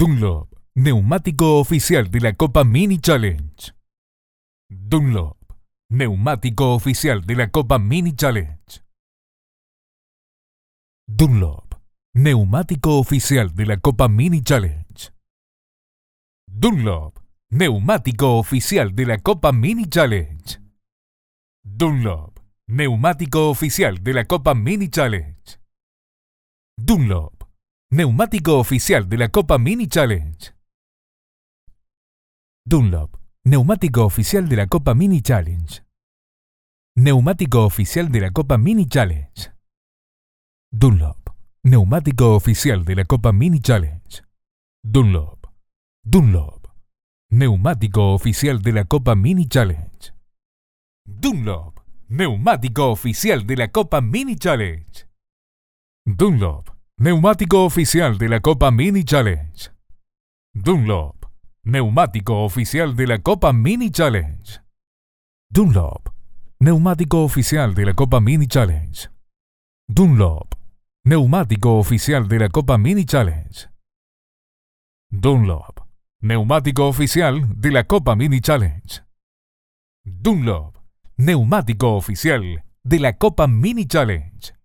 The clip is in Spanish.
Dunlop, neumático oficial de la Copa Mini Challenge. Dunlop, neumático oficial de la Copa Mini Challenge. Dunlop, neumático oficial de la Copa Mini Challenge. Dunlop, neumático oficial de la Copa Mini Challenge. Dunlop, neumático oficial de la Copa Mini Challenge. Dunlop, neumático oficial de la Copa Mini Challenge. Dunlop, neumático oficial de la Copa Mini Challenge. Neumático oficial de la Copa Mini Challenge. Dunlop, neumático oficial de la Copa Mini Challenge. Dunlop, Dunlop, neumático oficial de la Copa Mini Challenge. Dunlop, neumático oficial de la Copa Mini Challenge. Dunlop, neumático oficial de la Copa Mini Challenge. Dunlop, neumático oficial de la Copa Mini Challenge. Dunlop, neumático oficial de la Copa Mini Challenge. Dunlop, neumático oficial de la Copa Mini Challenge. Dunlop, neumático oficial de la Copa Mini Challenge. Dunlop, neumático oficial de la Copa Mini Challenge.